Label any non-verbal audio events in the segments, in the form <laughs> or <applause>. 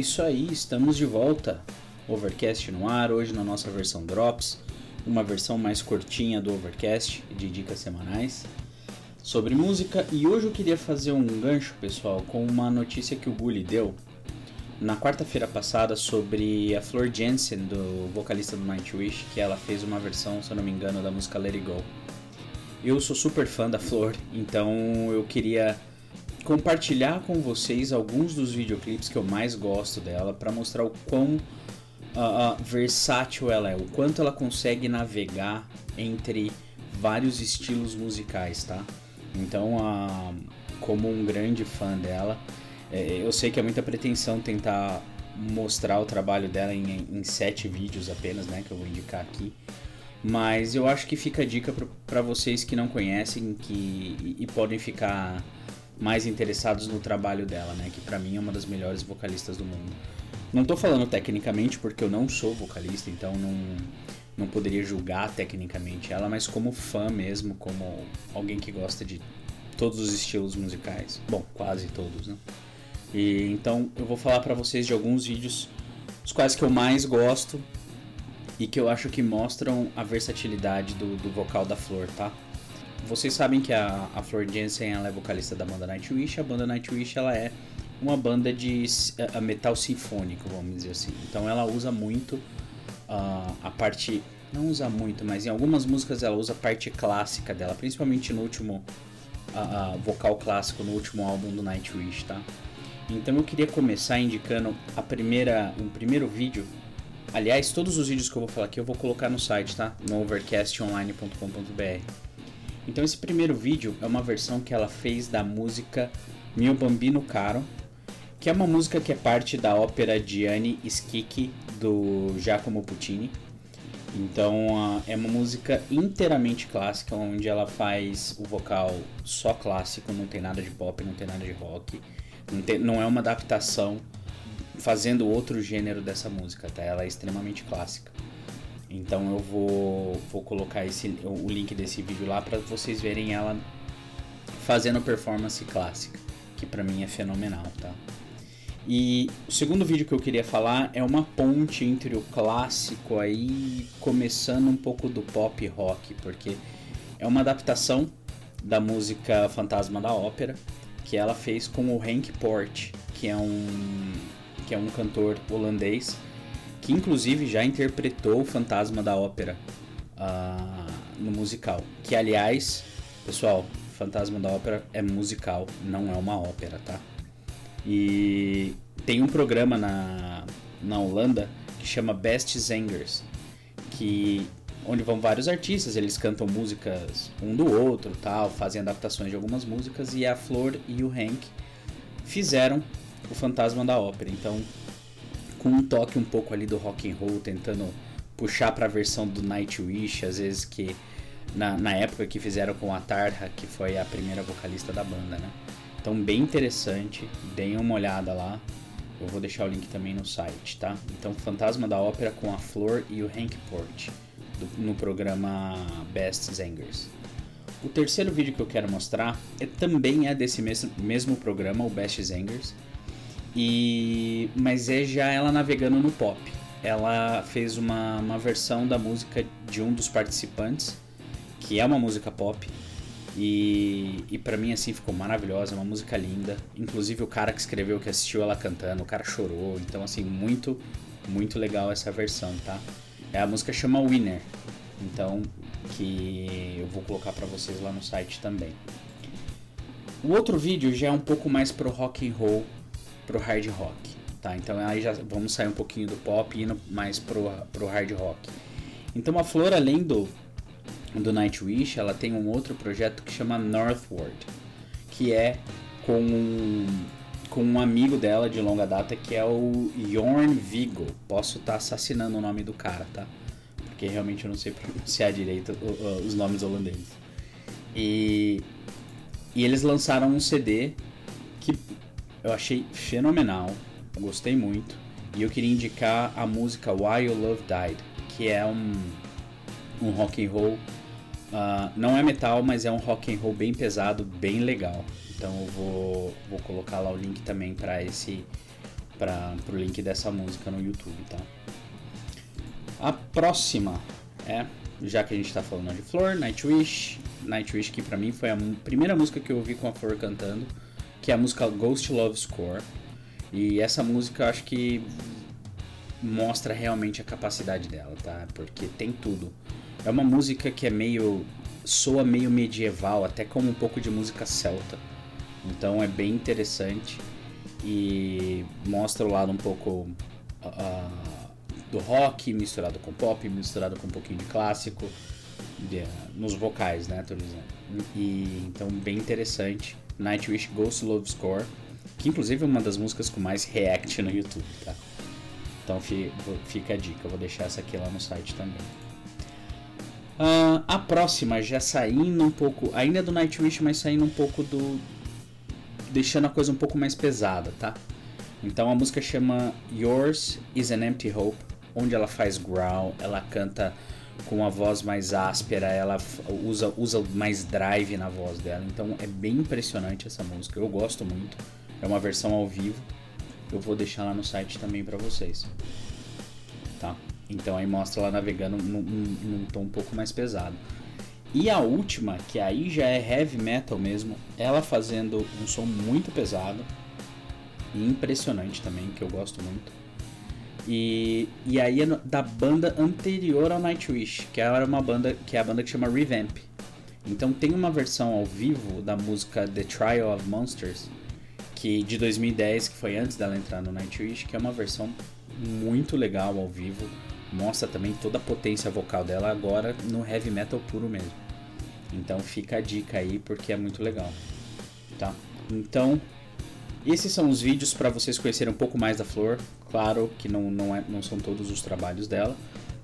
isso aí, estamos de volta. Overcast no ar, hoje na nossa versão Drops, uma versão mais curtinha do Overcast, de dicas semanais sobre música. E hoje eu queria fazer um gancho, pessoal, com uma notícia que o Bully deu na quarta-feira passada sobre a Flor Jensen, do vocalista do Nightwish, que ela fez uma versão, se eu não me engano, da música Let It Go. Eu sou super fã da Flor, então eu queria compartilhar com vocês alguns dos videoclipes que eu mais gosto dela para mostrar o quão uh, versátil ela é, o quanto ela consegue navegar entre vários estilos musicais, tá? Então, uh, como um grande fã dela, é, eu sei que é muita pretensão tentar mostrar o trabalho dela em, em sete vídeos apenas, né? Que eu vou indicar aqui. Mas eu acho que fica a dica para vocês que não conhecem que, e, e podem ficar mais interessados no trabalho dela, né? Que para mim é uma das melhores vocalistas do mundo. Não tô falando tecnicamente porque eu não sou vocalista, então não, não poderia julgar tecnicamente ela, mas como fã mesmo, como alguém que gosta de todos os estilos musicais. Bom, quase todos, né? E então eu vou falar para vocês de alguns vídeos, os quais que eu mais gosto e que eu acho que mostram a versatilidade do, do vocal da Flor, tá? Vocês sabem que a, a Flor Jensen ela é vocalista da banda Nightwish. A banda Nightwish ela é uma banda de uh, metal sinfônico, vamos dizer assim. Então ela usa muito uh, a parte, não usa muito, mas em algumas músicas ela usa a parte clássica dela, principalmente no último uh, vocal clássico no último álbum do Nightwish, tá? Então eu queria começar indicando a primeira, um primeiro vídeo. Aliás, todos os vídeos que eu vou falar aqui eu vou colocar no site, tá? No overcastonline.com.br. Então esse primeiro vídeo é uma versão que ela fez da música Mio Bambino Caro, que é uma música que é parte da ópera Gianni Schicchi do Giacomo Puccini. Então é uma música inteiramente clássica, onde ela faz o vocal só clássico, não tem nada de pop, não tem nada de rock, não, é uma adaptação fazendo outro gênero dessa música, tá? Ela é extremamente clássica. Então eu vou, vou colocar esse, o link desse vídeo lá para vocês verem ela fazendo performance clássica, que para mim é fenomenal, tá? E o segundo vídeo que eu queria falar é uma ponte entre o clássico aí, começando um pouco do pop rock, porque é uma adaptação da música Fantasma da Ópera, que ela fez com o Hank Port, que é um que é um cantor holandês que inclusive já interpretou o Fantasma da Ópera uh, no musical. Que aliás, pessoal, Fantasma da Ópera é musical, não é uma ópera, tá? E tem um programa na, na Holanda que chama Best Zangers, que onde vão vários artistas, eles cantam músicas um do outro, tal, fazem adaptações de algumas músicas e a Flor e o Hank fizeram o Fantasma da Ópera. Então com um toque um pouco ali do rock and roll, tentando puxar para a versão do Nightwish, às vezes que na, na época que fizeram com a Tarha, que foi a primeira vocalista da banda, né? Então bem interessante, deem uma olhada lá. Eu vou deixar o link também no site, tá? Então Fantasma da Ópera com a Flor e o Hank Port do, no programa Best Zangers. O terceiro vídeo que eu quero mostrar é, também é desse mesmo, mesmo programa, o Best Zangers e mas é já ela navegando no pop. Ela fez uma, uma versão da música de um dos participantes, que é uma música pop. E, e para mim assim ficou maravilhosa, uma música linda. Inclusive o cara que escreveu, que assistiu ela cantando, o cara chorou. Então assim, muito, muito legal essa versão, tá? É, a música chama Winner. Então, que eu vou colocar para vocês lá no site também. O outro vídeo já é um pouco mais pro rock and roll, pro hard rock, tá? Então aí já vamos sair um pouquinho do pop e indo mais pro, pro hard rock. Então a Flor, além do, do Nightwish, ela tem um outro projeto que chama Northward, que é com um, com um amigo dela de longa data que é o Jorn Vigo. Posso estar tá assassinando o nome do cara, tá? Porque realmente eu não sei <laughs> pronunciar direito os nomes holandeses. E, e eles lançaram um CD que eu achei fenomenal, gostei muito. E eu queria indicar a música Why Your Love Died, que é um, um rock and roll. Uh, não é metal, mas é um rock and roll bem pesado, bem legal. Então eu vou, vou colocar lá o link também para esse para o link dessa música no YouTube, tá? A próxima é, já que a gente está falando de Flor, Nightwish. Nightwish que para mim foi a primeira música que eu ouvi com a Flor cantando, que é a música Ghost Love Score. E essa música eu acho que mostra realmente a capacidade dela, tá? Porque tem tudo. É uma música que é meio soa meio medieval, até como um pouco de música celta. Então é bem interessante e mostra o lado um pouco uh, do rock misturado com pop, misturado com um pouquinho de clássico, nos vocais, né, tô dizendo. E, então bem interessante. Nightwish Ghost Love Score, que inclusive é uma das músicas com mais react no YouTube, tá? Então fica a dica, eu vou deixar essa aqui lá no site também. Uh, a próxima já saindo um pouco, ainda é do Nightwish, mas saindo um pouco do. deixando a coisa um pouco mais pesada, tá? Então a música chama Yours is an Empty Hope, onde ela faz growl, ela canta com a voz mais áspera, ela usa, usa mais drive na voz dela. Então é bem impressionante essa música, eu gosto muito. É uma versão ao vivo. Eu vou deixar lá no site também para vocês. Tá? Então aí mostra ela navegando num, num, num, tom um pouco mais pesado. E a última, que aí já é heavy metal mesmo, ela fazendo um som muito pesado e impressionante também, que eu gosto muito. E, e aí é da banda anterior ao Nightwish, que era uma banda que é a banda que chama Revamp. Então tem uma versão ao vivo da música The Trial of Monsters, que de 2010, que foi antes dela entrar no Nightwish, que é uma versão muito legal ao vivo mostra também toda a potência vocal dela agora no heavy metal puro mesmo. Então fica a dica aí porque é muito legal, tá? Então esses são os vídeos para vocês conhecerem um pouco mais da Flor. Claro que não, não, é, não são todos os trabalhos dela,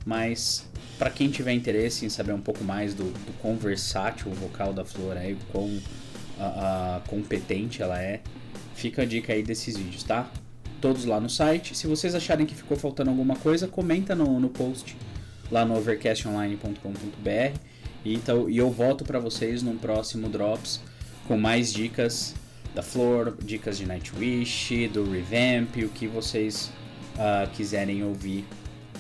mas para quem tiver interesse em saber um pouco mais do, do quão versátil o vocal da Flor é e quão uh, uh, competente ela é, fica a dica aí desses vídeos, tá? todos lá no site. Se vocês acharem que ficou faltando alguma coisa, comenta no, no post lá no overcastonline.com.br e, então, e eu volto para vocês num próximo Drops com mais dicas da Flor, dicas de Nightwish, do Revamp, o que vocês uh, quiserem ouvir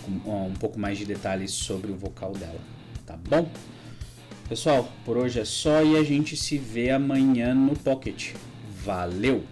um, um pouco mais de detalhes sobre o vocal dela, tá bom? Pessoal, por hoje é só e a gente se vê amanhã no Pocket. Valeu!